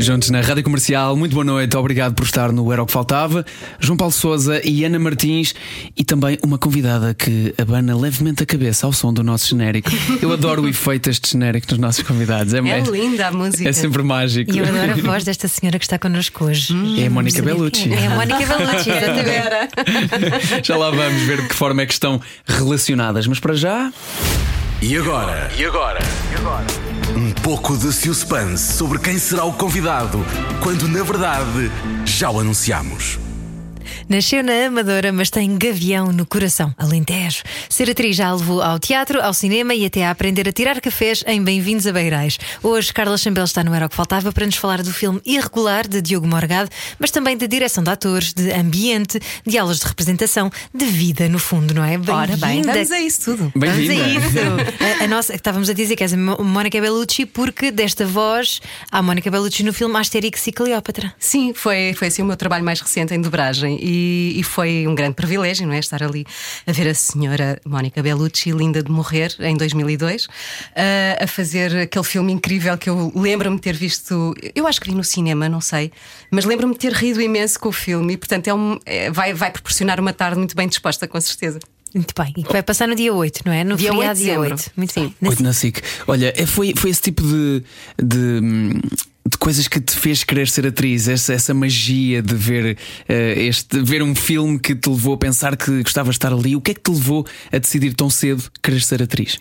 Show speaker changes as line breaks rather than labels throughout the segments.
Juntos na Rádio Comercial, muito boa noite, obrigado por estar no Era o que Faltava. João Paulo Souza e Ana Martins e também uma convidada que abana levemente a cabeça ao som do nosso genérico. Eu adoro o efeito deste genérico nos nossos convidados.
É linda a música.
É sempre mágico.
E eu adoro a voz desta senhora que está connosco hoje.
É a Mónica Bellucci.
É a Mónica Bellucci, exatamente.
Já lá vamos ver de que forma é que estão relacionadas, mas para já.
E agora? E agora? Um pouco de suspense sobre quem será o convidado, quando na verdade já o anunciamos.
Nasceu na Amadora, mas tem gavião no coração, Alentejo. Ser atriz já a levou ao teatro, ao cinema e até a aprender a tirar cafés em Bem-vindos a Beirais. Hoje, Carla Chambel está no Era o que Faltava para nos falar do filme Irregular, de Diogo Morgado, mas também de direção de atores, de ambiente, de aulas de representação, de vida, no fundo, não é?
Ora bem, vamos a isso tudo.
Vamos a isso. A, a nossa, estávamos a dizer que és a Mónica Bellucci, porque desta voz há Mónica Bellucci no filme Asterix e Cleópatra.
Sim, foi, foi assim o meu trabalho mais recente em dobragem e, e foi um grande privilégio, não é? Estar ali a ver a senhora Mónica Bellucci, linda de morrer, em 2002, a- a fazer aquele filme incrível que eu lembro-me ter visto. Eu acho que vi no cinema, não sei, mas lembro-me de ter rido imenso com o filme e, portanto, é um- é- vai, vai proporcionar uma tarde muito bem disposta, com certeza.
Muito bem. E que vai passar no dia 8, não é? No
Dia 8
feriado
de
dia
dezembro.
8. Muito
Sim.
bem. Na
Oito na SIC. Olha, é- foi, foi esse tipo de, de, hum, de coisas que te fez querer ser atriz, essa, essa magia de ver, eh, este, ver um filme que te levou a pensar que gostavas de estar ali. O que é que te levou a decidir tão cedo querer ser atriz?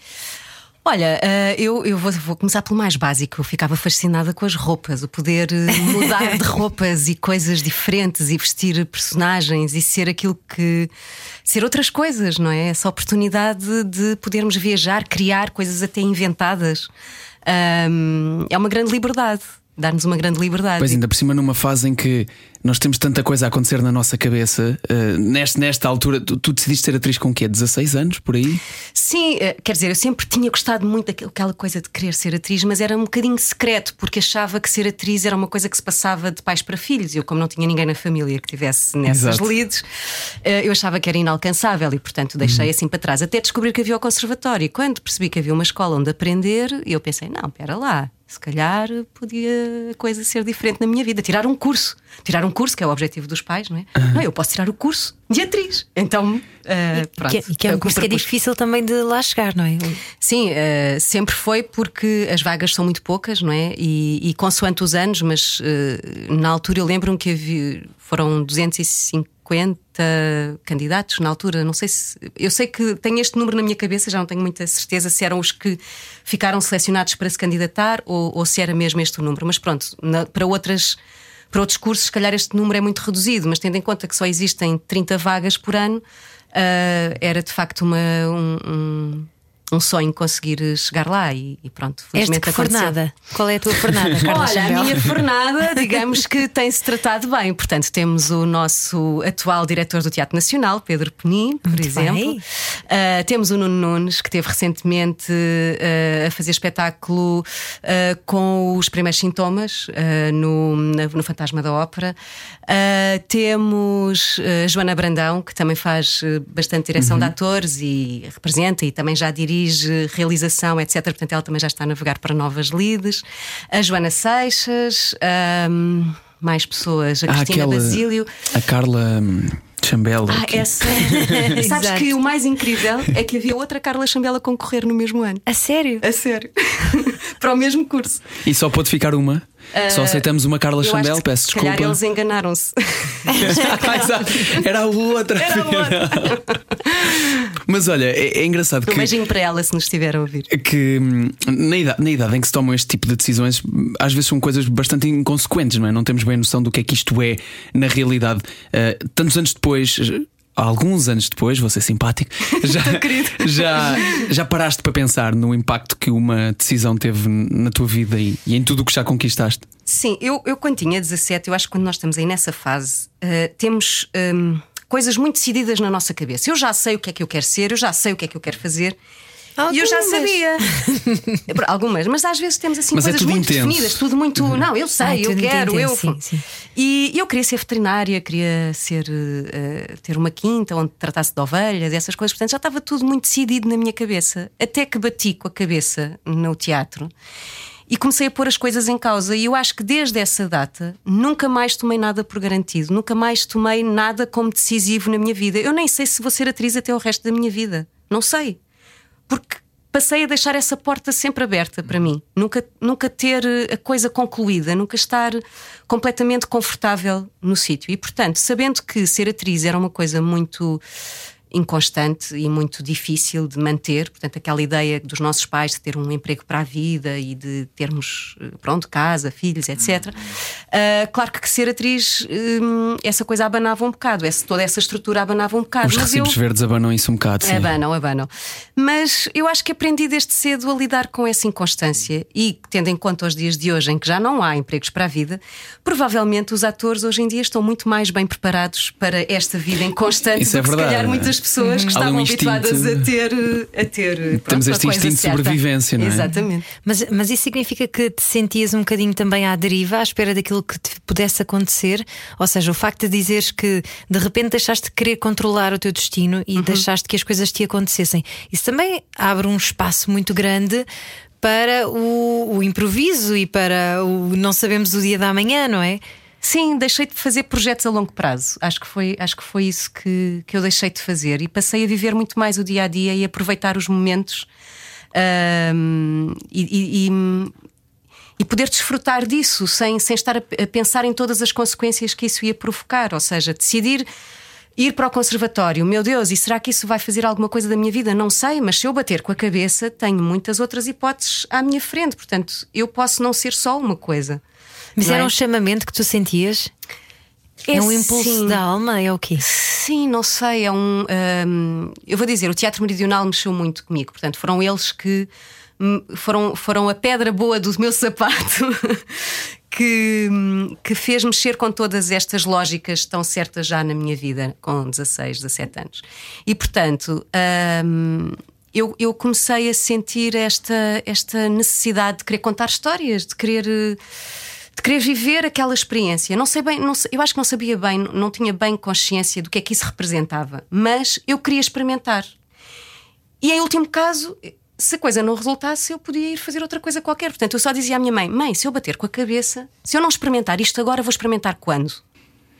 Olha, eh, eu, eu vou, vou começar pelo mais básico. Eu ficava fascinada com as roupas, o poder eh, mudar de roupas e coisas diferentes e vestir personagens e ser aquilo que. ser outras coisas, não é? Essa oportunidade de podermos viajar, criar coisas até inventadas. Ahm, é uma grande liberdade, dar-nos uma grande liberdade.
Pois ainda por cima numa fase em que nós temos tanta coisa a acontecer na nossa cabeça, eh, nesta, nesta altura, tu, tu decidiste ser atriz com o quê? 16 anos por aí?
Sim, eh, quer dizer, eu sempre tinha gostado muito daquela coisa de querer ser atriz, mas era um bocadinho secreto, porque achava que ser atriz era uma coisa que se passava de pais para filhos. Eu, como não tinha ninguém na família que tivesse nessas
Exato.
leads, eh, eu achava que era inalcançável e, portanto, deixei assim para trás. Até descobrir que havia o conservatório. E Quando percebi que havia uma escola onde aprender, eu pensei: não, espera lá. Se calhar podia a coisa ser diferente na minha vida. Tirar um curso. Tirar um curso, que é o objetivo dos pais, não é? Não, eu posso tirar o curso de atriz. Então, eh, pronto.
Que, é- e que é
Foi
um
que
curso que é difícil também de lá chegar, não é?
Sim, eh, sempre foi porque as vagas são muito poucas, não é? E, e consoante os anos, mas eh, na altura eu lembro-me que havia, foram 250 candidatos na altura. Não sei se. Eu sei que tenho este número na minha cabeça, já não tenho muita certeza se eram os que ficaram selecionados para se candidatar ou, ou se era mesmo este o número. Mas pronto, na- para outras. Para outros cursos, se calhar este número é muito reduzido, mas tendo em conta que só existem 30 vagas por ano, ah, era de facto uma, um, um, um sonho conseguir chegar lá e, e pronto,
Esta
felizmente
que
aconteceu.
fornada. Qual é a tua fornada, Carla
Olha, a minha fornada, digamos que tem-se tratado bem. Portanto, temos o nosso atual diretor do Teatro Nacional, Pedro Penin, por
Muito
exemplo. Ah, temos o Nuno Nunes, que esteve recentemente ah, a fazer espetáculo ah, com os primeiros sintomas no, na- no Fantasma da Ópera. Temos a Joana Brandão, que também faz bastante direção
Uhum.
de atores e representa e também já dirige realização, etc. Portanto, ela também já está a navegar para novas leads. A Joana Seixas, ahm, mais pessoas, a
Ah,
Cristina
aquela-
Basílio.
A Carla hum, Chambela.
Ah, essa. Sabes
Exato.
que o mais incrível é que havia outra Carla Chambela a concorrer no mesmo ano.
A sério?
A sério. para o mesmo curso.
E só pode ficar uma? Só aceitamos uma Carla
que,
peço
se calhar
desculpa.
eles enganaram-se.
Era a outra.
Era a outra.
Mas olha, é, é engraçado
Um
que.
beijinho para ela se nos estiver a ouvir.
que hum, na idade, na idade em que se tomam este tipo de decisões, às vezes são coisas bastante inconsequentes, não é? Não temos bem noção do que é que isto é na realidade. Uh, tantos anos depois. Há Alguns anos depois, vou ser simpático, já, já, já paraste para pensar no impacto que uma decisão teve na tua vida e, e em tudo o que já conquistaste?
Sim, eu, eu quando tinha 17, eu acho que quando nós estamos aí nessa fase, eh, temos. hum, coisas muito decididas na nossa cabeça. Eu já sei o que é que eu quero ser, eu já sei o que é que eu quero fazer.
Algumas.
E eu já sabia. Algumas, mas às vezes temos assim
Mas é
coisas
tudo
muito
intenso.
definidas, tudo muito. Não, eu sei,
Ah,
eu quero, eu.
intenso, sim, sim.
E eu queria ser veterinária, queria ser eh, ter uma quinta onde tratasse de ovelhas, essas coisas. Portanto, já estava tudo muito decidido na minha cabeça. Até que bati com a cabeça no teatro e comecei a pôr as coisas em causa. E eu acho que desde essa data nunca mais tomei nada por garantido, nunca mais tomei nada como decisivo na minha vida. Eu nem sei se vou ser atriz até o resto da minha vida. Não sei. Porque passei a deixar essa porta sempre aberta para mim. Nunca, nunca ter eh, a coisa concluída, nunca estar completamente confortável no sítio. E, portanto, sabendo que ser atriz era uma coisa muito inconstante e muito difícil de manter, portanto, aquela ideia dos nossos pais de ter um emprego para a vida e de termos, eh, pronto, casa, filhos, etc. Ah, claro que ser atriz, hum, essa coisa abanava um bocado, essa, toda essa estrutura abanava um bocado.
Os
mas eu-
recibos verdes abanam isso um bocado. Sim.
Abanam, abanam. Mas eu acho que aprendi desde cedo a lidar com essa inconstância e, tendo em conta os dias de hoje em que já não há empregos para a vida, provavelmente os atores hoje em dia estão muito mais bem preparados para esta vida inconstante
Isso é
que se
verdade.
calhar muitas pessoas que
ali
estavam
um
habituadas a ter. A ter pronto,
Temos este instinto de sobrevivência, não é?
Exatamente.
Mas, mas isso significa que te sentias um bocadinho também à deriva, à espera daquilo que te pudesse acontecer? Ou seja, o facto de dizeres que de repente deixaste de querer controlar o teu destino
Uhum.
e deixaste que as coisas te acontecessem, isso também abre um espaço muito grande para o, o improviso e para o não sabemos o dia da manhã, não é?
Sim, deixei de fazer projetos a longo prazo. Acho que foi, acho que foi isso que, que eu deixei de fazer e passei a viver muito mais o dia a dia e aproveitar os momentos e, e- e- e poder desfrutar disso sem, sem estar a, a pensar em todas as consequências que isso ia provocar. Ou seja, decidir ir para o conservatório, meu Deus, e será que isso vai fazer alguma coisa da minha vida? Não sei, mas se eu bater com a cabeça, tenho muitas outras hipóteses à minha frente. Portanto, eu posso não ser só uma coisa.
Mas era
é?
um chamamento que tu sentias? É, um impulso
sim.
da alma? É o quê?
Sim, não sei, é um. hum, eu vou dizer, o Teatro Meridional mexeu muito comigo, portanto, foram eles que foram, foram a pedra boa do meu sapato que, hum, que fez mexer com todas estas lógicas tão certas já na minha vida, com 16, 17 anos. E portanto. hum, eu, eu comecei a sentir esta, esta necessidade de querer contar histórias, de querer eh, de querer viver aquela experiência. Não sei bem, não sei- eu acho que não sabia bem, não tinha bem consciência do que é que isso representava, mas eu queria experimentar. E em último caso, se a coisa não resultasse, eu podia ir fazer outra coisa qualquer. Portanto, eu só dizia à minha mãe: Mãe, se eu bater com a cabeça, se eu não experimentar isto agora, vou experimentar quando?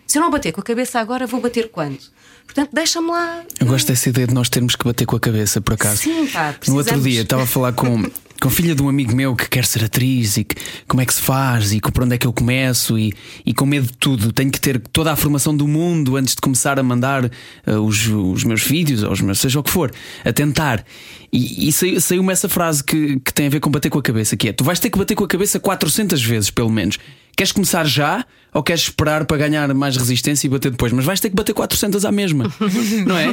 Se eu não bater com a cabeça agora, vou bater quando? Portanto, deixa-me lá.
Eu gosto dessa ideia de nós termos que bater com a cabeça, por acaso.
Sim, pá,
No outro
precisamos.
dia estava a falar com, com filha de um amigo meu que quer ser atriz e que, como é que se faz e que por onde é que eu começo e, e com medo de tudo. Tenho que ter toda a formação do mundo antes de começar a mandar eh, os, os meus vídeos, ou os meus, seja o que for, a tentar. E, e saiu- saiu-me essa frase que, que tem a ver com bater com a cabeça: que é tu vais ter que bater com a cabeça 400 vezes, pelo menos. Queres começar já ou queres esperar para ganhar mais resistência e bater depois? Mas vais ter que bater 400 à mesma, não é?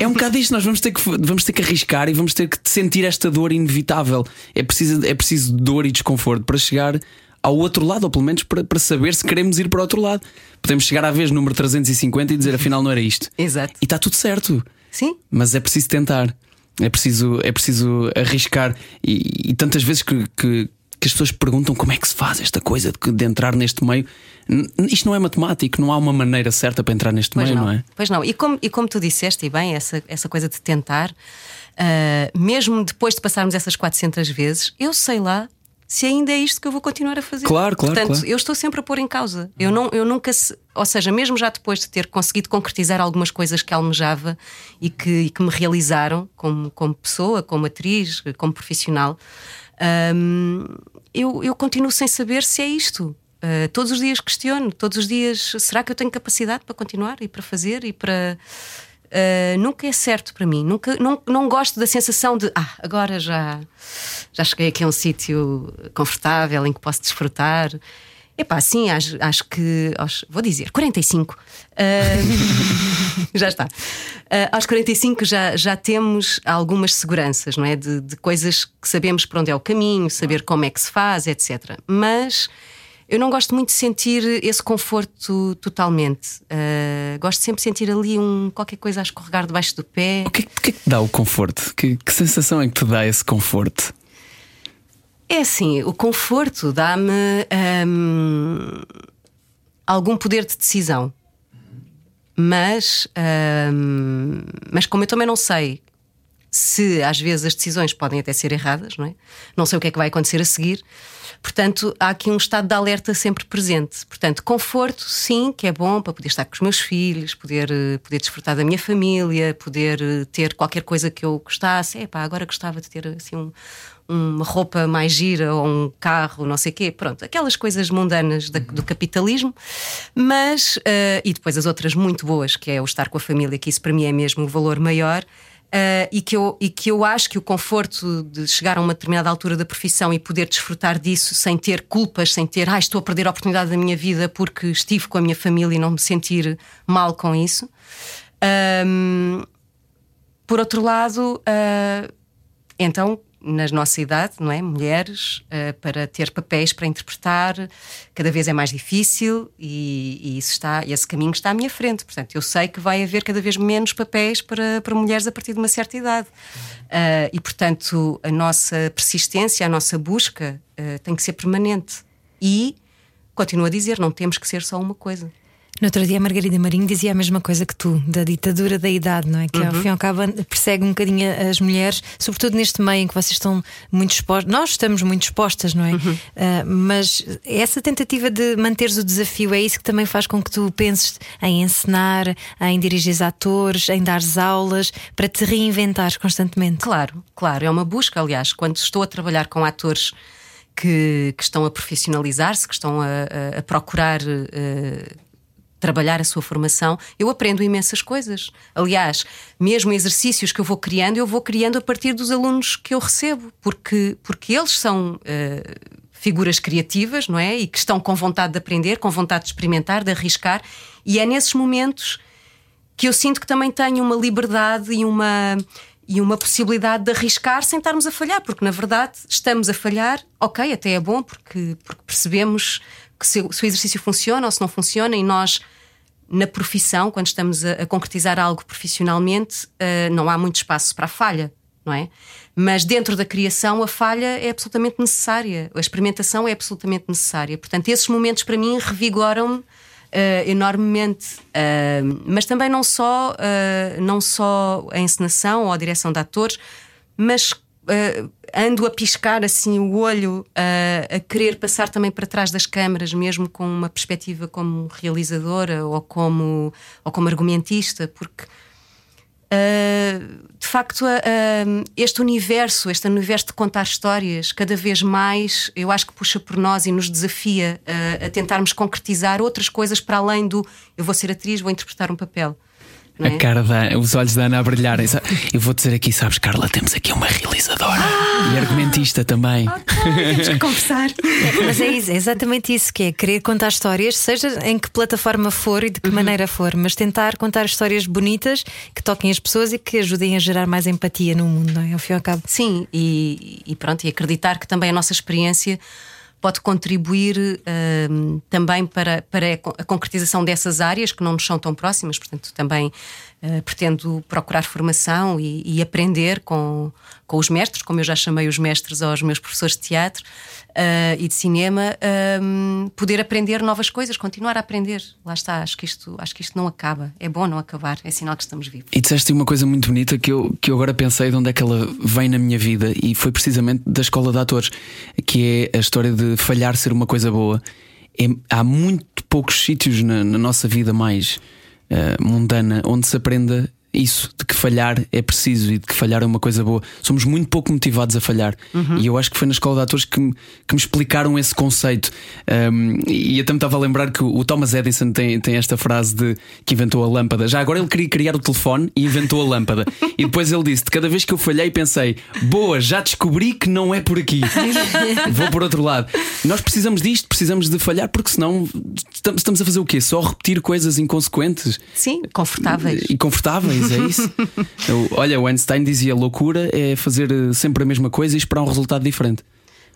É um bocado isto. Nós vamos ter, que, vamos ter que arriscar e vamos ter que sentir esta dor inevitável. É preciso, é preciso dor e desconforto para chegar ao outro lado, ou pelo menos para, para saber se queremos ir para o outro lado. Podemos chegar à vez número 350 e dizer afinal não era isto.
Exato.
E está tudo certo.
Sim,
Mas é preciso tentar, é preciso, é preciso arriscar. E, e tantas vezes que, que, que as pessoas perguntam como é que se faz esta coisa de, de entrar neste meio. Isto não é matemático, não há uma maneira certa para entrar neste
Pois
meio,
não.
não, é?
Pois não. E como, e como tu disseste, e bem, essa, essa coisa de tentar, ah, mesmo depois de passarmos essas 400 vezes, eu sei lá se ainda é isto que eu vou continuar a fazer.
Claro, claro,
Portanto,
claro.
eu estou sempre a pôr em causa. Eu, não, eu nunca. Se, ou seja, mesmo já depois de ter conseguido concretizar algumas coisas que almejava e que, e que me realizaram como, como pessoa, como atriz, como profissional, hum, eu, eu continuo sem saber se é isto. Uh, todos os dias questiono, todos os dias, será que eu tenho capacidade para continuar e para fazer e para. Uh, nunca é certo para mim, nunca, não, não gosto da sensação de ah, agora já, já cheguei aqui a um sítio confortável em que posso desfrutar. Epá, sim, acho, acho que vou dizer, 45 uh, já está. Uh, aos 45 já, já temos algumas seguranças, não é? De, de coisas que sabemos para onde é o caminho, saber como é que se faz, etc. Mas Eu não gosto muito de sentir esse conforto totalmente. Uh, gosto sempre de sentir ali um, qualquer coisa a escorregar debaixo do pé.
O que, é que, que é dá o conforto? Que, que sensação é que te dá esse conforto?
É assim, o conforto dá-me um, algum poder de decisão. Mas, um, mas como eu também não sei se às vezes as decisões podem até ser erradas, não é? Não sei o que é que vai acontecer a seguir. Portanto, há aqui um estado de alerta sempre presente. Portanto, conforto, sim, que é bom para poder estar com os meus filhos, poder, eh, poder desfrutar da minha família, poder eh, ter qualquer coisa que eu gostasse. Epá, agora gostava de ter assim um, uma roupa mais gira ou um carro, não sei o quê. Pronto, aquelas coisas mundanas da, do capitalismo. Mas, uh, e depois as outras muito boas, que é o estar com a família, que isso para mim é mesmo o valor maior. Uh, e, que eu, e que eu acho que o conforto de chegar a uma determinada altura da profissão e poder desfrutar disso sem ter culpas, sem ter, ah, estou a perder a oportunidade da minha vida porque estive com a minha família e não me sentir mal com isso. Um, por outro lado, uh, então na nossa idade, não é? Mulheres, uh, para ter papéis para interpretar, cada vez é mais difícil e, e, isso está, esse caminho está à minha frente. Portanto, eu sei que vai haver cada vez menos papéis para, para mulheres a partir de uma certa idade. Uh, e, portanto, a nossa persistência, a nossa busca uh, tem que ser permanente. E, continuo a dizer, não temos que ser só uma coisa.
No outro dia, a Margarida Marinho dizia a mesma coisa que tu, da ditadura da idade, não é? Que uhum. ao fim e ao cabo persegue um bocadinho as mulheres, sobretudo neste meio em que vocês estão muito expostos. Nós estamos muito expostas, não é? Uhum. Uh, mas essa tentativa de manteres o desafio é isso que também faz com que tu penses em ensinar, em dirigir atores, em dar aulas, para te reinventares constantemente.
Claro, claro. É uma busca, aliás. Quando estou a trabalhar com atores. Que, que, estão a profissionalizar-se, que estão a, a, a procurar uh, trabalhar a sua formação, eu aprendo imensas coisas. Aliás, mesmo exercícios que eu vou criando, eu vou criando a partir dos alunos que eu recebo, porque, porque eles são uh, figuras criativas, não é? E que estão com vontade de aprender, com vontade de experimentar, de arriscar, e é nesses momentos que eu sinto que também tenho uma liberdade e uma e uma possibilidade de arriscar sem estarmos a falhar, porque na verdade estamos a falhar, ok, até é bom, porque, porque percebemos que se, se, o exercício funciona ou se não funciona, e nós, na profissão, quando estamos a, a concretizar algo profissionalmente, uh, não há muito espaço para a falha, não é? Mas dentro da criação, a falha é absolutamente necessária, a experimentação é absolutamente necessária. Portanto, esses momentos para mim revigoram-me. Uh, enormemente, uh, mas também não só, não só a encenação ou a direção de atores, mas uh, ando a piscar assim o olho, uh, a querer passar também para trás das câmaras, mesmo com uma perspectiva como realizadora ou como, ou como argumentista, porque uh, de facto este universo, este universo de contar histórias, cada vez mais eu acho que puxa por nós e nos desafia a tentarmos concretizar outras coisas para além do eu vou ser atriz, vou interpretar um papel.
É? A cara da, os olhos da Ana a brilharem. Eu vou dizer aqui, sabes, Carla, temos aqui uma realizadora ah, e argumentista também.
Okay, temos que conversar.
É, mas é, isso, é, exatamente isso que é querer contar histórias, seja em que plataforma for e de que uhum. maneira for, mas tentar contar histórias bonitas que toquem as pessoas e que ajudem a gerar mais empatia no mundo, não é? Ao fim e ao cabo.
Sim, e, e pronto, e acreditar que também a nossa experiência pode contribuir uh, também para, para a concretização dessas áreas que não nos são tão próximas, portanto, também uh, pretendo procurar formação e, e, aprender com, com os mestres, como eu já chamei os mestres aos meus professores de teatro uh, e de cinema, poder aprender novas coisas, continuar a aprender. Lá está, acho que, isto, acho que isto não acaba. É bom não acabar, é sinal que estamos vivos.
E disseste uma coisa muito bonita que eu, que eu agora pensei de onde é que ela vem na minha vida e foi precisamente da escola de atores, que é a história de falhar ser uma coisa boa. É, há muito poucos sítios na, na nossa vida mais uh, mundana onde se aprenda isso, de que falhar é preciso e de que falhar é uma coisa boa. Somos muito pouco motivados a falhar. Uhum. E eu acho que foi na escola de atores que me, que me explicaram esse conceito. Um, e até me estava a lembrar que o Thomas Edison tem, tem esta frase de que inventou a lâmpada. Já agora ele queria criar o telefone e inventou a lâmpada. e depois ele disse: de cada vez que eu falhei, pensei, boa, já descobri que não é por aqui. Vou por outro lado. Nós precisamos disto, precisamos de falhar, porque senão estamos a fazer o quê? Só repetir coisas inconsequentes?
Sim, confortáveis.
E confortáveis é isso. Olha, o Einstein dizia: loucura é fazer eh, sempre a mesma coisa e esperar um resultado diferente.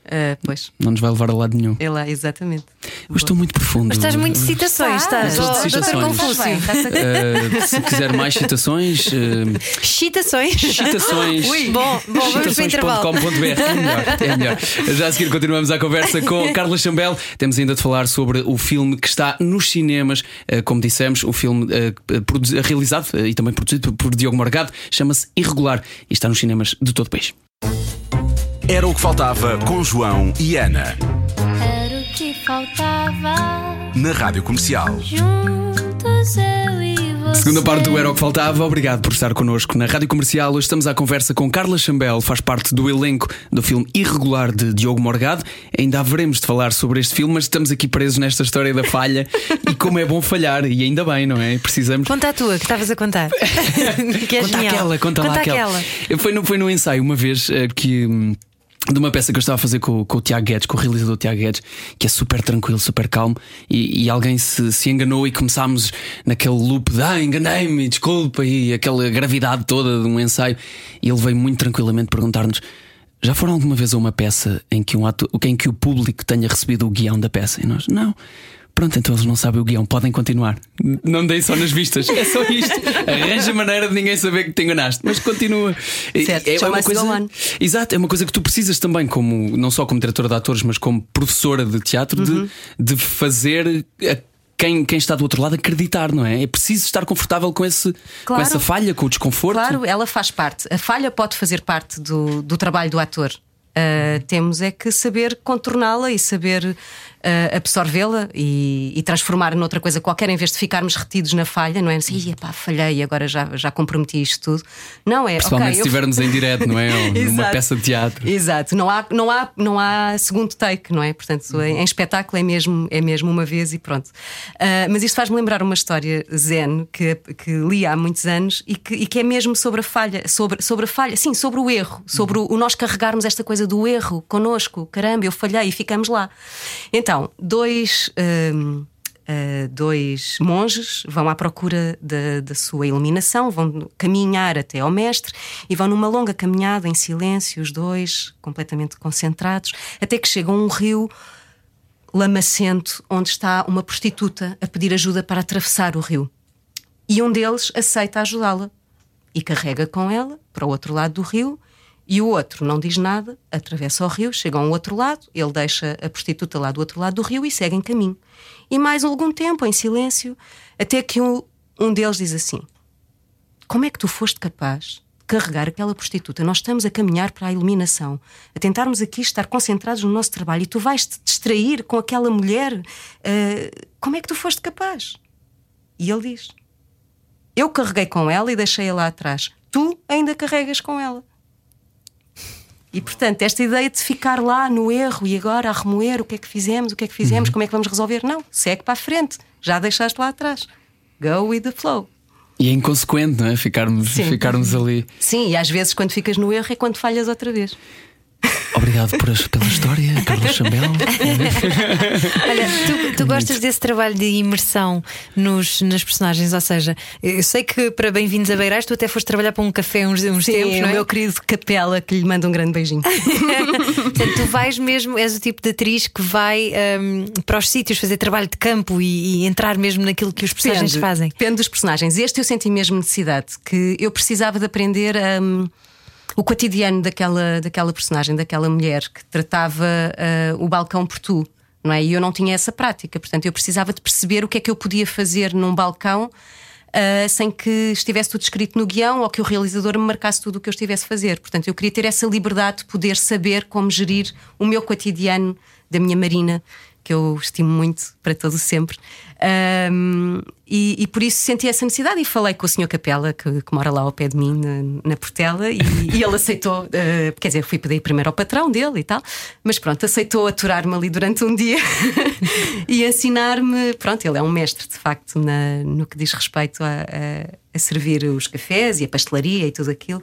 Uh, pois.
Não nos vai levar a lado nenhum.
É lá, exatamente.
Eu estou muito profundo.
Mas estás muito de citações, estás?
Estou de citações. Uh, se quiser mais citações, uh,
Citações?
citações.
Bom, bom, vamos para o intervalo.
citações.com.br é melhor, é melhor. Já a seguir continuamos a conversa com Carla Chambel. Temos ainda de falar sobre o filme que está nos cinemas, como dissemos, o filme realizado e também produzido por Diogo Morgado, chama-se Irregular e está nos cinemas de todo o país.
Era o que faltava com João e Ana.
Era o que faltava.
Na Rádio Comercial.
Juntos eu e você.
Segunda parte do Era o que Faltava, obrigado por estar connosco na Rádio Comercial. Hoje estamos à conversa com Carla Chambel, faz parte do elenco do filme Irregular de Diogo Morgado. Ainda haveremos de falar sobre este filme, mas estamos aqui presos nesta história da falha e como é bom falhar, e ainda bem, não é? Precisamos.
Conta a tua, que estavas a contar. que és
Conta
genial.
aquela, conta, lá aquela. Foi, no, foi no ensaio uma vez eh, que. De uma peça que eu estava a fazer com, com o Tiago Guedes, com o realizador Tiago Guedes, que é super tranquilo, super calmo, e, e alguém se, se enganou e começámos naquele loop de ah, enganei-me, desculpa, e aquela gravidade toda de um ensaio. E ele veio muito tranquilamente perguntar-nos: já foram alguma vez a uma peça em que, um ato, em que o público tenha recebido o guião da peça? E nós, não. Pronto, então eles não sabem o guião, podem continuar. Não deem só nas vistas, é só isto. Arranja maneira de ninguém saber que te enganaste, mas continua.
Certo,
é, é uma coisa.
on.
Exato, é uma coisa que tu precisas também, como não só como diretora de atores, mas como professora de teatro,
Uhum.
de, de fazer a quem, quem está do outro lado acreditar, não é? É preciso estar confortável com, esse, com
Claro.
essa falha, com o desconforto.
Claro, ela faz parte. A falha pode fazer parte do, do trabalho do ator. Uh, temos é que saber contorná-la e saber uh, absorvê-la e, e transformar noutra coisa qualquer em vez de ficarmos retidos na falha, não é assim, "Ih, pá, falhei, agora já, já comprometi isto tudo. Não é,
Principalmente
ok,
se
eu-
estivermos em direto, não é? Numa peça de teatro.
Exato, não há, não há, não há segundo take, não é? Portanto, em, em espetáculo é mesmo, é mesmo uma vez e pronto. Ah, mas isto faz-me lembrar uma história zen que, que li há muitos anos e que, e que é mesmo sobre a falha, sobre, sobre a falha, sim, sobre o erro, sobre o, o nós carregarmos esta coisa do erro connosco, caramba, eu falhei e ficamos lá. Então, dois. ahm, Uh, dois monges vão à procura da, da sua iluminação, vão caminhar até ao mestre e vão numa longa caminhada em silêncio, os dois completamente concentrados, até que chegam a um rio lamacento onde está uma prostituta a pedir ajuda para atravessar o rio. E um deles aceita ajudá-la e carrega com ela para o outro lado do rio. E o outro não diz nada, atravessa o rio, chega ao outro lado, ele deixa a prostituta lá do outro lado do rio e segue em caminho. E mais algum tempo, em silêncio, até que um, um deles diz assim: Como é que tu foste capaz de carregar aquela prostituta? Nós estamos a caminhar para a iluminação, a tentarmos aqui estar concentrados no nosso trabalho e tu vais te distrair com aquela mulher. Ah, como é que tu foste capaz? E ele diz: Eu carreguei com ela e deixei-a lá atrás. Tu ainda carregas com ela. E portanto, esta ideia de ficar lá no erro e agora a remoer o que é que fizemos, o que é que fizemos, como é que vamos resolver, não, segue para a frente, já deixaste lá atrás. Go with the flow.
E é inconsequente, não é? Ficarmos,
Sim.
ficarmos ali.
Sim, e às vezes quando ficas no erro é quando falhas outra vez.
Obrigado por, pela história, Carla Chambel.
Olha, tu, tu gostas desse trabalho de imersão nos, nas personagens, ou seja, eu sei que para Bem-vindos a Beirais tu até foste trabalhar para um café uns, uns
Sim,
tempos,
o
não é?
meu querido Capela que lhe manda um grande beijinho.
Portanto, tu vais mesmo, és o tipo de atriz que vai hum, para os sítios fazer trabalho de campo e, e entrar mesmo naquilo que os personagens
Depende,
fazem.
Depende dos personagens. Este eu senti mesmo necessidade, que eu precisava de aprender hum, o cotidiano daquela, daquela personagem, daquela mulher que tratava ah, o balcão por tu. Não é? E eu não tinha essa prática, portanto eu precisava de perceber o que é que eu podia fazer num balcão ah, sem que estivesse tudo escrito no guião ou que o realizador me marcasse tudo o que eu estivesse a fazer. Portanto, eu queria ter essa liberdade de poder saber como gerir o meu cotidiano da minha Marina, que eu estimo muito para todo sempre. Ahm, e, e por isso senti essa necessidade e falei com o Sr. Capela, que, que mora lá ao pé de mim, na, na Portela, e, e ele aceitou. ah, quer dizer, fui pedir primeiro ao patrão dele e tal, mas pronto, aceitou aturar-me ali durante um dia e ensinar-me. Pronto, ele é um mestre, de facto, na- no que diz respeito a, a- a servir os cafés e a pastelaria e tudo aquilo.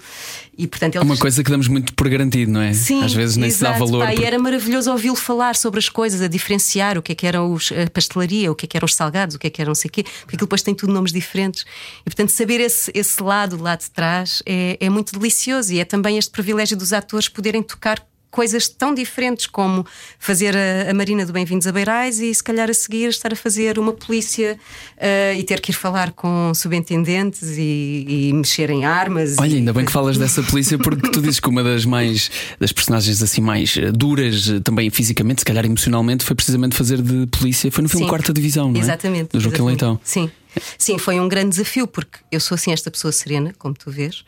E portanto, ele
Uma coisa que damos muito por garantido, não é?
Sim,
Às vezes nem se dá
exato,
valor.
pá, E era maravilhoso ouvi-lo falar sobre as coisas, a diferenciar o que é que eram os, a pastelaria, o que é que eram os salgados, o que é que eram não sei o quê, porque aquilo depois tem tudo nomes diferentes. E portanto, saber esse, esse lado lá de trás é, é muito delicioso e é também este privilégio dos atores poderem tocar coisas tão diferentes como fazer a, a Marina do Bem-vindos a Beirais e se calhar a seguir estar a fazer uma polícia uh, e ter que ir falar com subentendentes e, e mexer em armas.
Olha,
e,
ainda bem que falas dessa polícia porque tu dizes que uma das mais das personagens assim mais eh, duras, eh, também fisicamente, se calhar emocionalmente, foi precisamente fazer de polícia. Foi no filme
Sim.
Quarta Divisão, não é?
Exatamente.
Do Joaquim. Leitão.
Sim. Sim, foi um grande desafio, porque eu sou assim esta pessoa serena, como tu vês.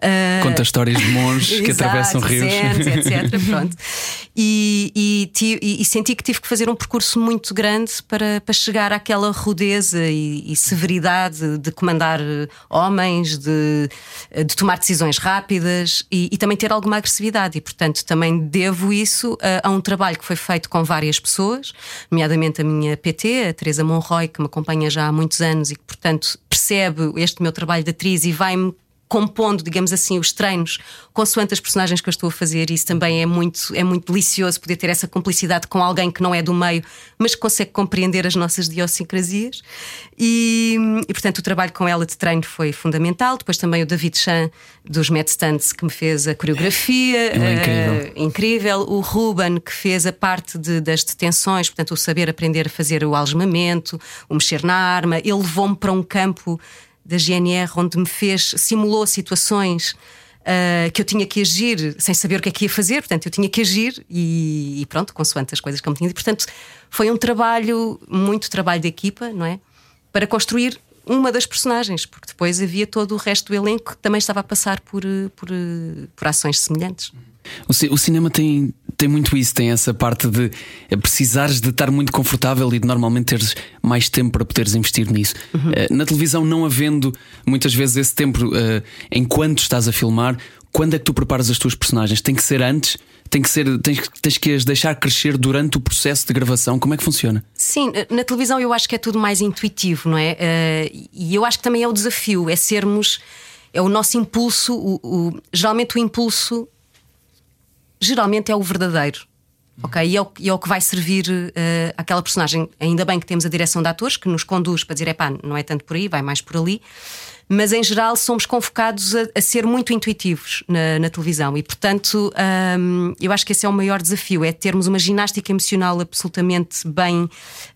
Ah,
Conta histórias de monges que
Exato,
atravessam rios.
zentes, etc. Pronto. E, e, e- e senti que tive que fazer um percurso muito grande para, para chegar àquela rudeza e, severidade de comandar eh, homens, de, eh, de tomar decisões rápidas e, e também ter alguma agressividade. E, portanto, também devo isso a, a um trabalho que foi feito com várias pessoas, nomeadamente a minha PT, a Teresa Monroy, que me acompanha já há muitos anos e que, portanto, percebe este meu trabalho de atriz e vai-me compondo, digamos assim, os treinos consoante as personagens que eu estou a fazer. Isso também é muito, é muito delicioso poder ter essa cumplicidade com alguém que não é do meio, mas que consegue compreender as nossas idiosincrasias. E, e, portanto, o trabalho com ela de treino foi fundamental. Depois também o David Chan, dos Mad Stunts, que me fez a coreografia.
Ele é incrível.
eh, incrível. O Ruben, que fez a parte de- das detenções, portanto, o saber aprender a fazer o algemamento, o mexer na arma. Ele levou-me para um campo da GNR onde me fez, simulou situações. ah, que eu tinha que agir sem saber o que é que ia fazer, portanto, eu tinha que agir e, e pronto, consoante as coisas que eu me tinha. E, portanto, foi um trabalho, muito trabalho de equipa, não é? Para construir uma das personagens, porque depois havia todo o resto do elenco que também estava a passar por, eh, por, eh, por ações semelhantes.
O, ci- o cinema tem, tem muito isso, tem essa parte de eh, precisares de estar muito confortável e de normalmente teres mais tempo para poderes investir nisso. Eh, na televisão, não havendo muitas vezes esse tempo eh, enquanto estás a filmar, quando é que tu preparas as tuas personagens? Tem que ser antes? Tem que ser, tens, que- tens que as deixar crescer durante o processo de gravação? Como é que funciona?
Sim, na televisão eu acho que é tudo mais intuitivo, não é? E eu acho que também é o desafio, é sermos. É o nosso impulso, o, o- geralmente o impulso geralmente é o verdadeiro. Ok? E é o, e é o que vai servir eh, àquela personagem. Ainda bem que temos a direção de atores que nos conduz para dizer: é pá, não é tanto por aí, vai mais por ali. Mas em geral somos convocados a, a ser muito intuitivos na, na televisão e, portanto, hum, eu acho que esse é o maior desafio: é termos uma ginástica emocional absolutamente bem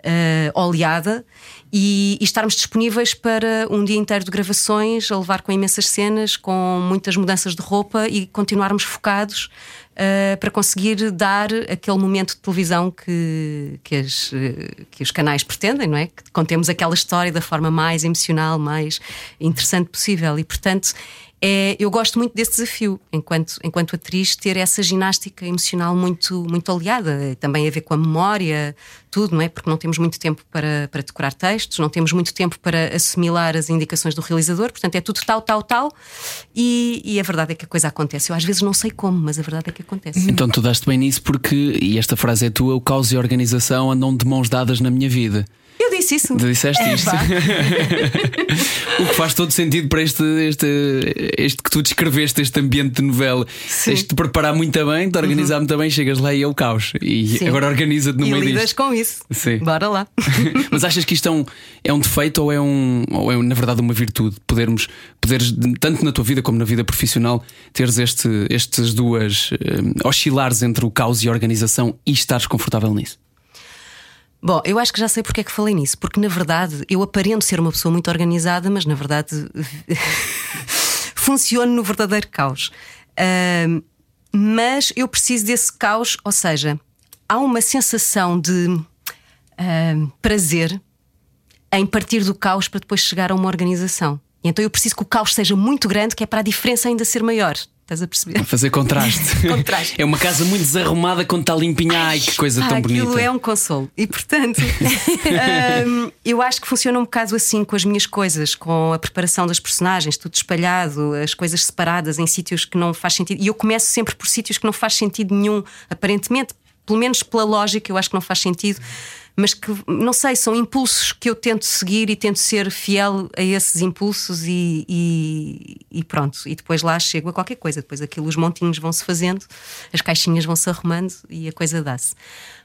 eh, oleada e, e estarmos disponíveis para um dia inteiro de gravações, a levar com imensas cenas, com muitas mudanças de roupa e continuarmos focados uh, para conseguir dar aquele momento de televisão que, que, as, uh, que os canais pretendem, não é? Que contemos aquela história da forma mais emocional, mais interessante possível. E, portanto, é, eu gosto muito desse desafio, enquanto, enquanto atriz, ter essa ginástica emocional muito, muito aliada. Também a ver com a memória, tudo, não é? Porque não temos muito tempo para, para decorar textos, não temos muito tempo para assimilar as indicações do realizador, portanto é tudo tal, tal, tal. E, e a verdade é que a coisa acontece. Eu às vezes não sei como, mas a verdade é que acontece.
Então tu daste bem nisso porque, e esta frase é tua, o caos e a organização andam de mãos dadas na minha vida.
Disse isso.
Tu disseste
É,
isto. o que faz todo sentido para este, este, este que tu descreveste, este ambiente de novela.
Sim.
Tens de te preparar muito bem, te organizar muito bem, chegas lá e é o caos. E
Sim.
agora organiza-te no
e
meio
lidas
disto.
com isso.
Sim.
Bora lá.
Mas achas que isto é um, é um defeito ou é, um, ou é, na verdade, uma virtude? Podermos, poderes, tanto na tua vida como na vida profissional, teres este, estas duas. eh, oscilares entre o caos e a organização e estares confortável nisso?
Bom, eu acho que já sei porque é que falei nisso, porque na verdade eu aparento ser uma pessoa muito organizada, mas na verdade funciono no verdadeiro caos. Ahm, mas eu preciso desse caos, ou seja, há uma sensação de ahm, prazer em partir do caos para depois chegar a uma organização. Então eu preciso que o caos seja muito grande, que é para a diferença ainda ser maior. Estás a perceber?
A fazer contraste.
Contraste.
É uma casa muito desarrumada quando está limpinha. Ai, que coisa
Ah,
tão
aquilo
bonita.
é um consolo. E portanto, hum, eu acho que funciona um bocado assim com as minhas coisas, com a preparação das personagens, tudo espalhado, as coisas separadas em sítios que não faz sentido. E eu começo sempre por sítios que não faz sentido nenhum, aparentemente, pelo menos pela lógica, eu acho que não faz sentido. Mas que, não sei, são impulsos que eu tento seguir e tento ser fiel a esses impulsos e, e- e pronto. E depois lá chego a qualquer coisa. Depois aquilo, os montinhos vão-se fazendo, as caixinhas vão-se arrumando e a coisa dá-se.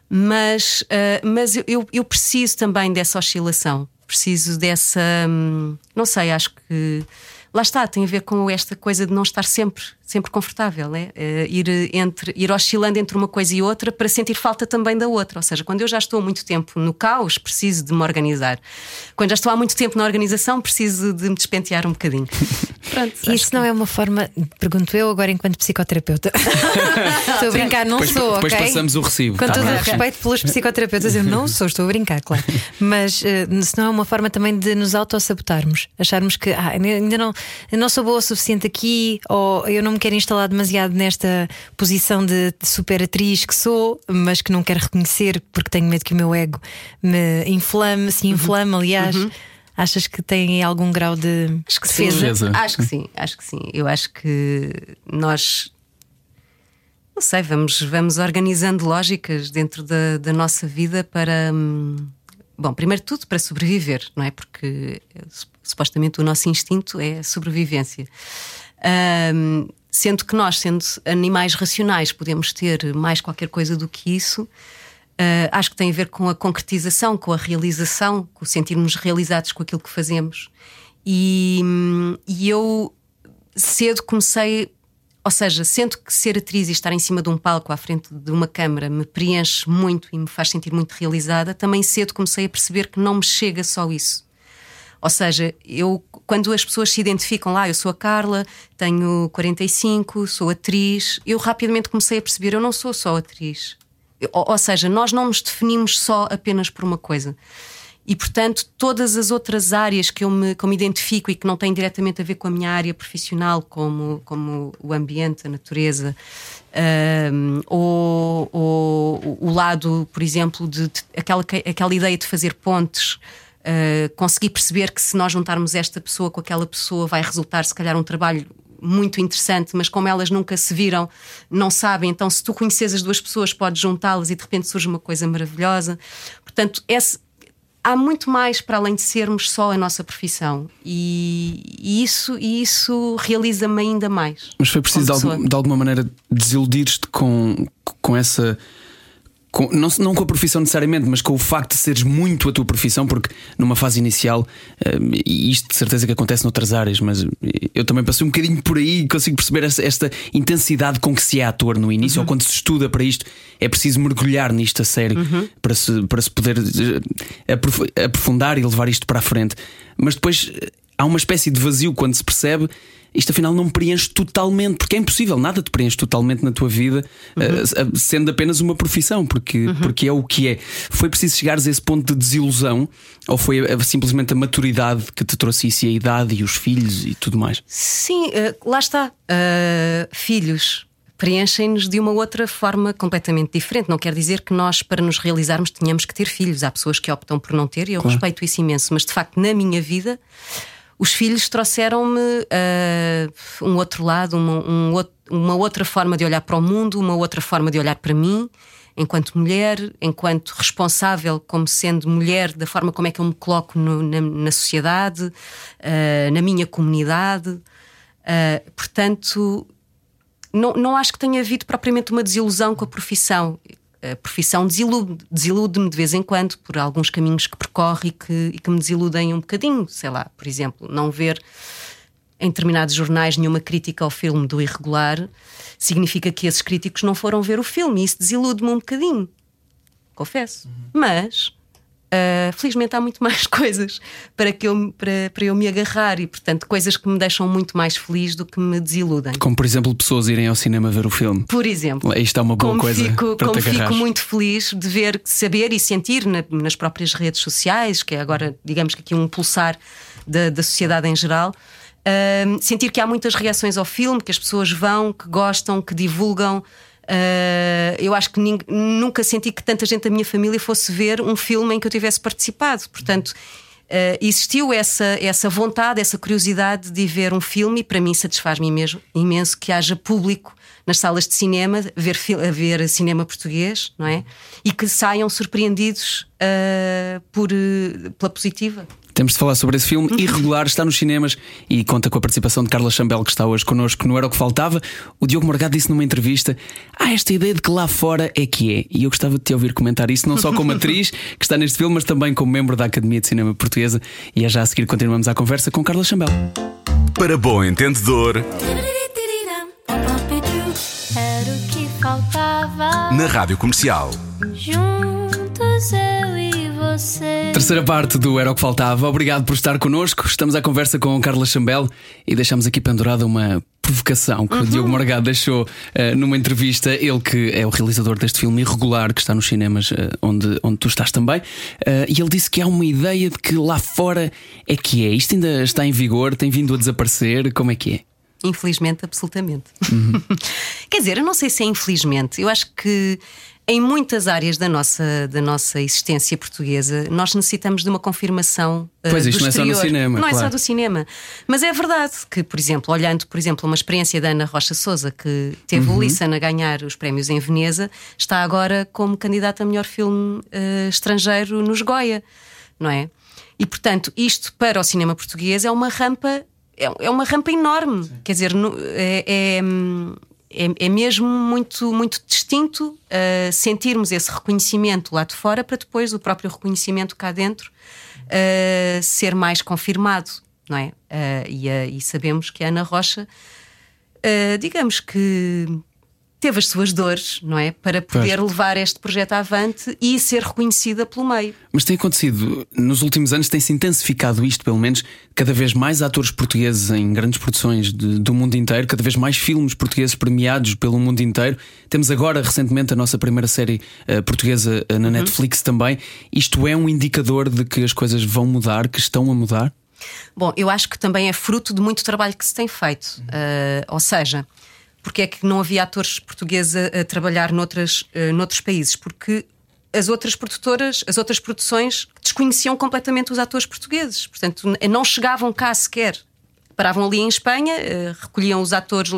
Mas, ah, mas eu- eu, eu preciso também dessa oscilação. Preciso dessa. hum, não sei, acho que. Lá está, tem a ver com esta coisa de não estar sempre sempre confortável, é? Uh, ir, entre, ir oscilando entre uma coisa e outra para sentir falta também da outra. Ou seja, quando eu já estou há muito tempo no caos, preciso de me organizar. Quando já estou há muito tempo na organização, preciso de me despentear um bocadinho.
Pronto, Isso não é uma forma, pergunto eu agora enquanto psicoterapeuta. estou a brincar, não
depois,
sou.
Depois
okay?
passamos o recibo.
Com
tá
todo
bem.
o respeito pelos psicoterapeutas, eu não sou, estou a brincar, claro. Mas uh, se não é uma forma também de nos autossabotarmos, acharmos que ah, ainda não, não sou boa o suficiente aqui, ou eu não me quero instalar demasiado nesta posição de, de super atriz que sou, mas que não quero reconhecer porque tenho medo que o meu ego me inflame, se inflame, aliás. Achas que tem algum grau de
Acho que
defesa?
Acho que sim, acho que sim. Eu acho que nós não sei, vamos, vamos organizando lógicas dentro da, da nossa vida para hum, bom, primeiro de tudo para sobreviver, não é? Porque eh, sup- supostamente o nosso instinto é a sobrevivência. Hum, sendo que nós, sendo animais racionais, podemos ter mais qualquer coisa do que isso. Uh, acho que tem a ver com a concretização, com a realização, com sentirmos realizados com aquilo que fazemos. E, e eu cedo comecei, ou seja, sendo que ser atriz e estar em cima de um palco à frente de uma câmara me preenche muito e me faz sentir muito realizada, também cedo comecei a perceber que não me chega só isso. Ou seja, eu quando as pessoas se identificam lá, eu sou a Carla, tenho 45, sou atriz, eu rapidamente comecei a perceber, eu não sou só atriz. Ou, seja, nós não nos definimos só apenas por uma coisa. E, portanto, todas as outras áreas que eu me, que eu me identifico e que não têm diretamente a ver com a minha área profissional, como, como o ambiente, a natureza, ahm, ou, ou o lado, por exemplo, de, de- aquela, que- aquela ideia de fazer pontes. Ah, conseguir perceber que se nós juntarmos esta pessoa com aquela pessoa vai resultar, se calhar, um trabalho muito interessante, mas como elas nunca se viram, não sabem. Então, se tu conheces as duas pessoas, podes juntá-las e de repente surge uma coisa maravilhosa. Portanto, esse- há muito mais para além de sermos só a nossa profissão, e, e isso, e isso realiza-me ainda mais.
Mas foi preciso de, algum- de alguma maneira desiludir-te com, com essa. Com- não, não com a profissão necessariamente, mas com o facto de seres muito a tua profissão, porque numa fase inicial, eh, e isto de certeza que acontece noutras áreas, mas eu também passei um bocadinho por aí e consigo perceber esta, esta intensidade com que se é ator no início, ou quando se estuda para isto, é preciso mergulhar nisto a sério para, se, para se poder aprof- aprofundar e levar isto para a frente. Mas depois há uma espécie de vazio quando se percebe isto afinal não me preenche totalmente, porque é impossível, nada te preenche totalmente na tua vida, eh, sendo apenas uma profissão, porque, porque é o que é. Foi preciso chegares a esse ponto de desilusão, ou foi eh, simplesmente a maturidade que te trouxe isso, e a idade e os filhos e tudo mais?
Sim, eh, lá está. Eh, filhos preenchem-nos de uma outra forma completamente diferente. Não quer dizer que nós, para nos realizarmos, tenhamos que ter filhos. Há pessoas que optam por não ter e eu respeito isso imenso, mas de facto, na minha vida. Os filhos trouxeram-me eh, um outro lado, uma, um uma outra forma de olhar para o mundo, uma outra forma de olhar para mim, enquanto mulher, enquanto responsável, como sendo mulher, da forma como é que eu me coloco no- na, na sociedade, eh, na minha comunidade. Uh, portanto, não, não acho que tenha havido propriamente uma desilusão com a profissão. A profissão desilude- desilude-me de vez em quando por alguns caminhos que percorre e que, e que me desiludem um bocadinho. Sei lá, por exemplo, não ver em determinados jornais nenhuma crítica ao filme do Irregular significa que esses críticos não foram ver o filme e isso desilude-me um bocadinho. Confesso. Mas. Uh, felizmente há muito mais coisas para, que eu, para, para eu me agarrar e, portanto, coisas que me deixam muito mais feliz do que me desiludem.
Como por exemplo, pessoas irem ao cinema ver o filme.
Por exemplo,
Isto é uma boa
como
coisa
fico,
para
como
te
fico muito feliz de ver, saber e sentir na- nas próprias redes sociais, que é agora, digamos que aqui um pulsar da, da sociedade em geral. ahm, sentir que há muitas reações ao filme, que as pessoas vão, que gostam, que divulgam. Ah, eu acho que nunca senti que tanta gente da minha família fosse ver um filme em que eu tivesse participado. Portanto, ah, existiu essa, essa vontade, essa curiosidade de ver um filme, e para mim satisfaz-me mesmo imenso que haja público nas salas de cinema ver, ver cinema português, não é? E que saiam surpreendidos ah, por, pela positiva.
Temos de falar sobre esse filme. Irregular está nos cinemas e conta com a participação de Carla Chambel, que está hoje connosco. Não era o que faltava. O Diogo Morgado disse numa entrevista: Ah, esta ideia de que lá fora é que é. E eu gostava de te ouvir comentar isso, não só como atriz que está neste filme, mas também como membro da Academia de Cinema Portuguesa. E é já a seguir continuamos a conversa com Carla Chambel.
Para bom entendedor,
Era o que faltava.
Na Rádio Comercial.
Juntos eu e você.
Terceira parte do Era o que Faltava. Obrigado por estar connosco. Estamos à conversa com Carla Chambel e deixamos aqui pendurada uma provocação que o Diogo Morgado deixou eh, numa entrevista. Ele que é o realizador deste filme irregular que está nos cinemas eh, onde, onde tu estás também. Eh, e ele disse que há uma ideia de que lá fora é que é. Isto ainda está em vigor, tem vindo a desaparecer. Como é que é?
Infelizmente, absolutamente. Quer dizer, eu não sei se é infelizmente. Eu acho que em muitas áreas da nossa, da nossa existência portuguesa nós necessitamos de uma confirmação. uh,
Pois,
do
isto não é só
exterior.
cinema,
Não é só
claro.
do cinema. Mas é verdade que, por exemplo, olhando, por exemplo, uma experiência da Ana Rocha Souza, que teve
Uhum.
o Lissan a ganhar os prémios em Veneza, está agora como candidata a melhor filme uh, estrangeiro nos Goya, não é? E portanto, isto para o cinema português é uma rampa, é, é uma rampa enorme. Quer dizer, é, é, hum, é- é mesmo muito, muito distinto uh, sentirmos esse reconhecimento lá de fora para depois o próprio reconhecimento cá dentro uh, ser mais confirmado, não é? Uh, e, e sabemos que a Ana Rocha, digamos que teve as suas dores, não é? Para poder levar este projeto avante e ser reconhecida pelo meio.
Mas tem acontecido, nos últimos anos tem-se intensificado isto, pelo menos, cada vez mais atores portugueses em grandes produções de- do mundo inteiro, cada vez mais filmes portugueses premiados pelo mundo inteiro. Temos agora, recentemente, a nossa primeira série eh, portuguesa eh, na Netflix também. Isto é um indicador de que as coisas vão mudar, que estão a mudar?
Bom, eu acho que também é fruto de muito trabalho que se tem feito. Uh, ou seja, porque é que não havia atores portugueses a, a trabalhar noutras, uh, noutros países? Porque as outras produtoras, as outras produções desconheciam completamente os atores portugueses. Portanto, não chegavam cá sequer. Paravam ali em Espanha, uh, recolhiam os atores.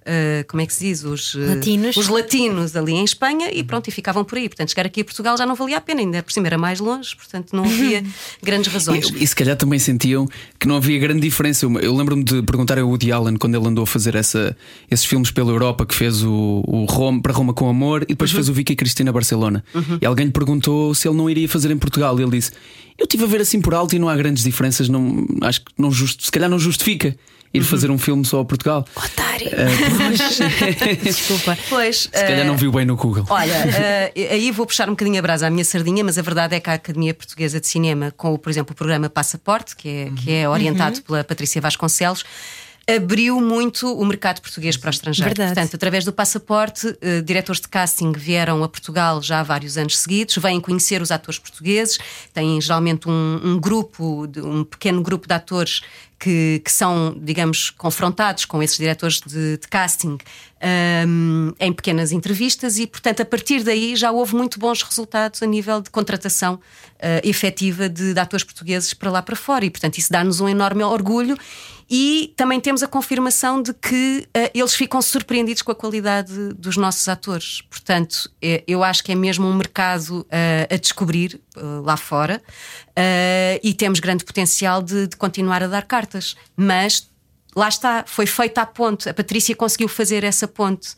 Uh, como é que se diz? Os uh,
Latinos.
Os latinos ali em Espanha e pronto, e ficavam por aí. Portanto, chegar aqui a Portugal já não valia a pena, ainda por cima era mais longe, portanto, não havia grandes razões.
E, e se calhar também sentiam que não havia grande diferença. Eu, eu lembro-me de perguntar a Woody Allen quando ele andou a fazer essa, esses filmes pela Europa, que fez o, o Roma, para Roma com Amor e depois fez o Vicky Cristina Barcelona. E alguém lhe perguntou se ele não iria fazer em Portugal. E ele disse: Eu estive a ver assim por alto e não há grandes diferenças. Não, acho que não just, se calhar não justifica ir fazer um filme só a Portugal.
Otário.
Eh,
Desculpa.
Pois,
se calhar não viu bem no Google.
Olha, eh, aí vou puxar um bocadinho a brasa à minha sardinha, mas a verdade é que a Academia Portuguesa de Cinema, com, o, por exemplo, o programa Passaporte, que é, que é orientado pela Patrícia Vasconcelos, abriu muito o mercado português para o estrangeiro.
Verdade.
Portanto, através do passaporte, eh, diretores de casting vieram a Portugal já há vários anos seguidos, vêm conhecer os atores portugueses, têm geralmente um, um grupo, de- um pequeno grupo de atores que, que são, digamos, confrontados com esses diretores de, de casting hum, em pequenas entrevistas e, portanto, a partir daí já houve muito bons resultados a nível de contratação eh, efetiva de, de atores portugueses para lá para fora e, portanto, isso dá-nos um enorme orgulho e também temos a confirmação de que eh, eles ficam surpreendidos com a qualidade dos nossos atores. Portanto, eh, eu acho que é mesmo um mercado eh, a descobrir eh, lá fora e temos grande potencial de, de continuar a dar cartas. Mas lá está, foi feita a ponte. A Patrícia conseguiu fazer essa ponte.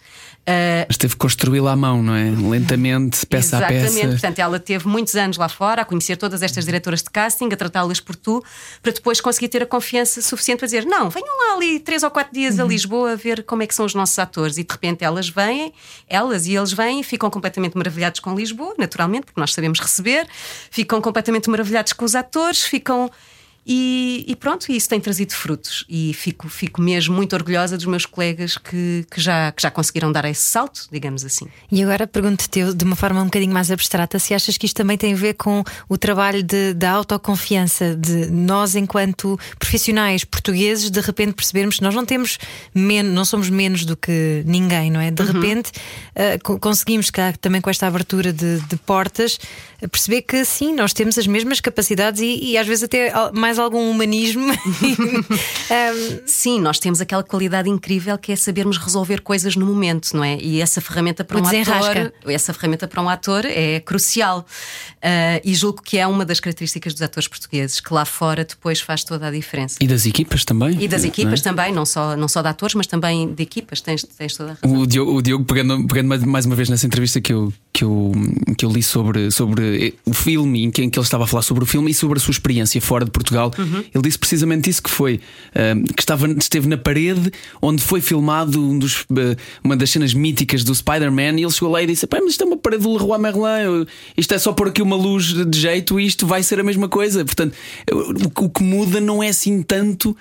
Eh,
Mas teve que construí-la à mão, não é? Lentamente, peça
Exatamente.
a peça.
Portanto, ela teve muitos anos lá fora a conhecer todas estas diretoras de casting, a tratá-las por tu, para depois conseguir ter a confiança suficiente para dizer: não, venham lá ali três ou quatro dias
Uhum.
a Lisboa a ver como é que são os nossos atores. E de repente elas vêm, elas e eles vêm, ficam completamente maravilhados com Lisboa, naturalmente, porque nós sabemos receber, ficam completamente maravilhados com os atores, ficam. E, e pronto, isso tem trazido frutos. E fico, fico mesmo muito orgulhosa dos meus colegas que, que, já, que já conseguiram dar esse salto, digamos assim.
E agora pergunto-te de uma forma um bocadinho mais abstrata se achas que isto também tem a ver com o trabalho de, da autoconfiança, de nós, enquanto profissionais portugueses, de repente percebermos que nós não temos menos, não somos menos do que ninguém, não é? De repente ah, co- conseguimos, cá, também com esta abertura de, de portas, perceber que sim, nós temos as mesmas capacidades e, e às vezes até mais algum humanismo. Ahm,
Sim, nós temos aquela qualidade incrível que é sabermos resolver coisas no momento, não é? E essa ferramenta para
O
um ator, essa ferramenta para um ator é crucial. Ah, e julgo que é uma das características dos atores portugueses, que lá fora depois faz toda a diferença.
E das equipas também.
E das
não é?
equipas também, não só, não só de atores, mas também de equipas, tens, tens toda a razão.
O Diogo, o Diogo pegando, pegando mais- mais uma vez nessa entrevista que eu, que eu, que eu li sobre, sobre o filme, em que, em que ele estava a falar sobre o filme e sobre a sua experiência fora de Portugal.
Uhum.
Ele disse precisamente isso: que foi uh, que estava, esteve na parede onde foi filmado um dos, uh, uma das cenas míticas do Spider-Man. E ele chegou lá e disse: mas isto é uma parede do Leroy Merlin, isto é só pôr aqui uma luz de jeito e isto vai ser a mesma coisa. Portanto, o, que muda não é assim tanto uh,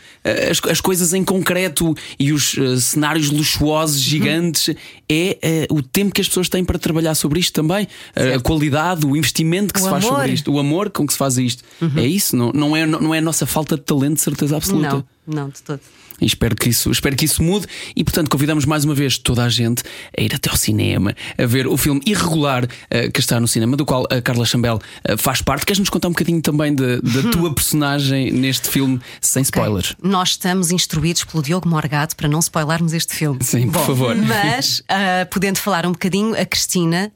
as, as coisas em concreto e os cenários luxuosos, gigantes, uhum. é o tempo que as pessoas têm para trabalhar sobre isto também, a qualidade, o investimento que
o
se faz
amor.
sobre isto, o amor com que se faz isto. Uhum. É isso, não, não, é, não é a nossa falta de talento, de certeza absoluta.
Não, não, de todo.
E espero que, isso, espero que isso mude e, portanto, convidamos mais uma vez toda a gente a ir até ao cinema, a ver o filme Irregular uh, que está no cinema, do qual a Carla Chambel uh, faz parte. Queres-nos contar um bocadinho também da tua personagem neste filme, sem spoilers?
Okay. Nós estamos instruídos pelo Diogo Morgado para não spoilermos este filme.
Sim,
Bom,
por favor.
Mas, uh, podendo falar um bocadinho, a Cristina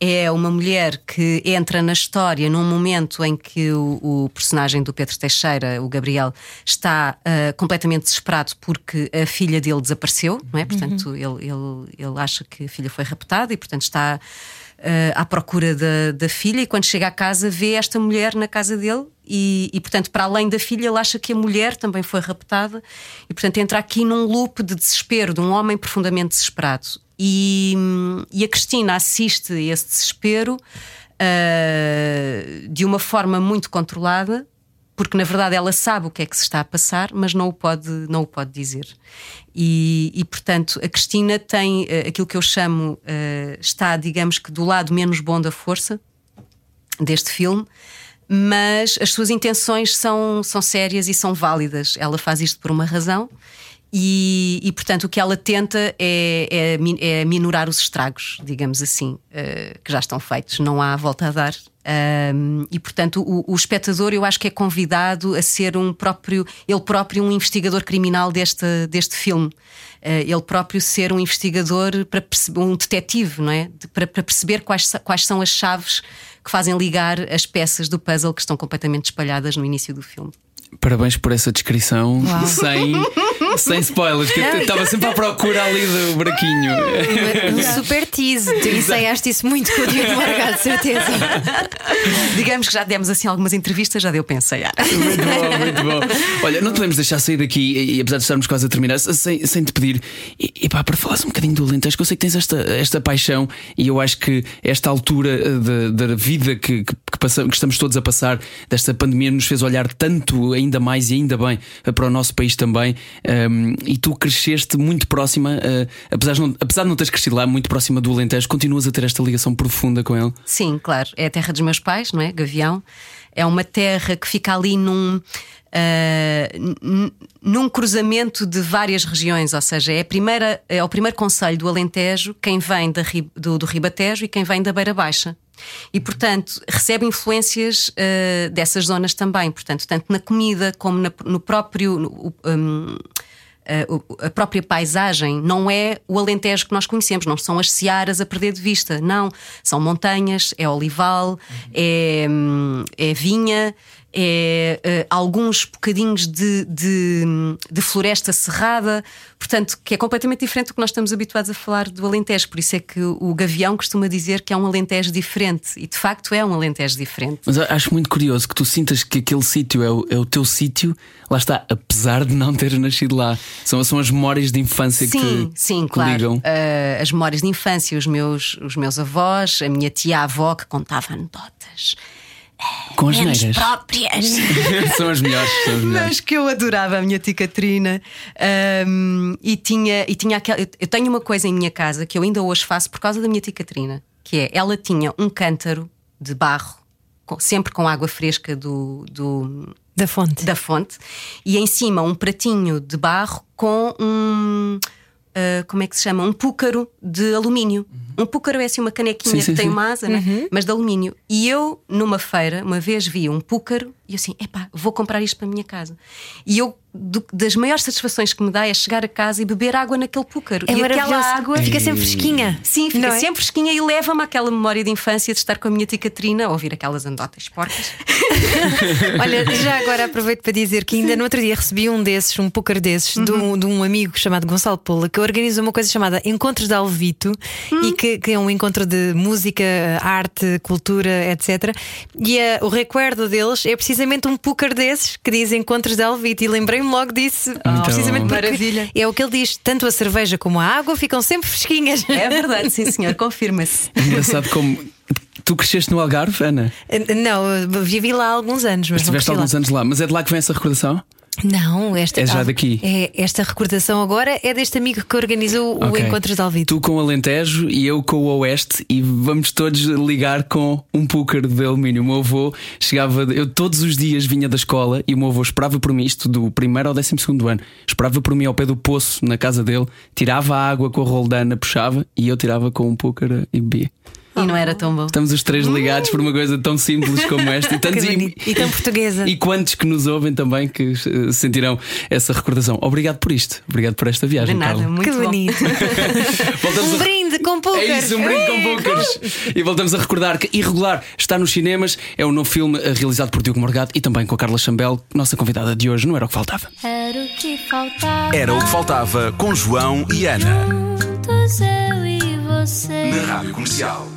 é uma mulher que entra na história num momento em que o, o personagem do Pedro Teixeira, o Gabriel, está uh, completamente desesperado porque a filha dele desapareceu, não é? Portanto, uhum. ele, ele, ele acha que a filha foi raptada e, portanto, está uh, à procura da, da filha. E quando chega à casa, vê esta mulher na casa dele e, e, portanto, para além da filha, ele acha que a mulher também foi raptada e, portanto, entra aqui num loop de desespero de um homem profundamente desesperado. E, e a Cristina assiste a esse desespero uh, de uma forma muito controlada, porque na verdade ela sabe o que é que se está a passar, mas não o pode, não o pode dizer. E, e portanto, a Cristina tem uh, aquilo que eu chamo, uh, está, digamos que, do lado menos bom da força deste filme mas as suas intenções são, são sérias e são válidas. Ela faz isto por uma razão e, e, portanto, o que ela tenta é, é, é minorar os estragos, digamos assim, uh, que já estão feitos, não há volta a dar. Um, e portanto, o, o, espectador, eu acho que é convidado a ser um próprio, ele próprio, um investigador criminal deste, deste filme. Uh, ele próprio ser um investigador para perceber, um detetive, não é? De, para, para perceber quais, quais são as chaves que fazem ligar as peças do puzzle que estão completamente espalhadas no início do filme.
Parabéns por essa descrição sem, sem spoilers, que eu estava sempre à procura ali do buraquinho.
Um super tease. Tu ensaiaste isso muito com o Diogo Morgado, certeza.
Digamos que já demos assim algumas entrevistas, já deu para ensaiar.
Muito bom, muito bom. Olha, não podemos deixar sair daqui, e apesar de estarmos quase a terminar, sem, sem te pedir, e, e pá, para falares um bocadinho do Alentejo, que eu sei que tens esta, esta paixão, e eu acho que esta altura da vida que, que, que, passamos, que estamos todos a passar, desta pandemia, nos fez olhar tanto ainda mais e ainda bem para o nosso país também. Um, e tu cresceste muito próxima, uh, apesar, de não, apesar de não teres crescido lá, muito próxima do Alentejo, continuas a ter esta ligação profunda com ele?
Sim, claro. É a terra dos meus pais, não é? Gavião. É uma terra que fica ali num. Uh, num cruzamento de várias regiões, ou seja, é, primeira, é o primeiro conselho do Alentejo, quem vem da, do, do Ribatejo e quem vem da Beira Baixa. E, portanto, recebe influências uh, dessas zonas também. Portanto, tanto na comida como na, no próprio. No, um, a própria paisagem não é o Alentejo que nós conhecemos, não são as searas a perder de vista, não. São montanhas, é olival, uhum. é, hum, é vinha, é uh, alguns bocadinhos de, de, de, floresta cerrada, portanto, que é completamente diferente do que nós estamos habituados a falar do Alentejo. Por isso é que o Gavião costuma dizer que é um Alentejo diferente, e de facto é um Alentejo diferente.
Mas acho muito curioso que tu sintas que aquele sítio é o, é o teu sítio, lá está, apesar de não teres nascido lá. São, são as memórias de infância
sim,
que
te Sim, claro.
ligam.
Uh, as memórias de infância, os meus, os meus avós, a minha tia-avó que contava anedotas
com as
menos próprias.
são as melhores, são as melhores.
Mas que eu adorava a minha tia Catarina. Um, e tinha, e tinha aquela. Eu tenho uma coisa em minha casa que eu ainda hoje faço por causa da minha tia Catarina, que é ela tinha um cântaro de barro, com, sempre com água fresca do, do
da fonte.
Da fonte, e em cima um pratinho de barro com um. Uh, como é que se chama? Um púcaro de alumínio. Uhum. Um púcaro é assim uma canequinha sim, sim, que tem uma asa, né? uhum. mas de alumínio. E eu, numa feira, uma vez vi um púcaro e eu assim, epá, vou comprar isto para a minha casa. E eu do, das maiores satisfações que me dá é chegar a casa e beber água naquele púcaro.
É
e
aquela água fica sempre fresquinha.
Sim, fica é? sempre fresquinha e leva-me àquela memória de infância de estar com a minha tia Catarina a ouvir aquelas andotas porcas.
Olha, já agora aproveito para dizer que ainda Sim. no outro dia recebi um desses, um púcaro desses, uhum. de, um, de, um, amigo chamado Gonçalo Pola, que organiza uma coisa chamada Encontros de Alvito uhum. e que que, que é um encontro de música, arte, cultura, etc. E a, o recuerdo deles é precisamente um púcar desses que diz Encontros de Alvite. E lembrei-me logo disso,
Então-
precisamente porque
Maravilha.
é o que ele diz: tanto a cerveja como a água ficam sempre fresquinhas.
É verdade, sim, senhor, confirma-se.
Engraçado como. Tu cresceste no Algarve, Ana?
Não, eu vivi lá há alguns anos, mas não
Estiveste
lá.
alguns anos lá, mas é de lá que vem essa recordação?
Não, esta
É já
ah,
daqui?
É, esta recordação agora é deste amigo que organizou o
Ok.
Encontros de Alvite.
Tu com o Alentejo e eu com o Oeste e vamos todos ligar com um púcar de alumínio. O meu avô chegava, eu todos os dias vinha da escola e o meu avô esperava por mim, isto do primeiro ao décimo segundo ano, esperava por mim ao pé do poço na casa dele, tirava a água com a roldana, puxava e eu tirava com um púcar e bebia.
E não era tão bom.
Estamos os três ligados por uma coisa tão simples como esta e tantos
bonito. E tão portuguesa.
E quantos que nos ouvem também que eh, sentirão essa recordação. Obrigado por isto, obrigado por esta
De
viagem.
nada,
Carla.
muito
que
bom.
bonito.
Voltamos
um
a-
brinde com púcar.
É isso, um brinde com púcares. E voltamos a recordar que Irregular está nos cinemas. É um novo filme eh, realizado por Diogo Morgado e também com a Carla Chambel, nossa convidada de hoje. Não era o que faltava.
Era o que faltava.
Era o que faltava com João e Ana.
Juntos eu e você.
Na Rádio Comercial.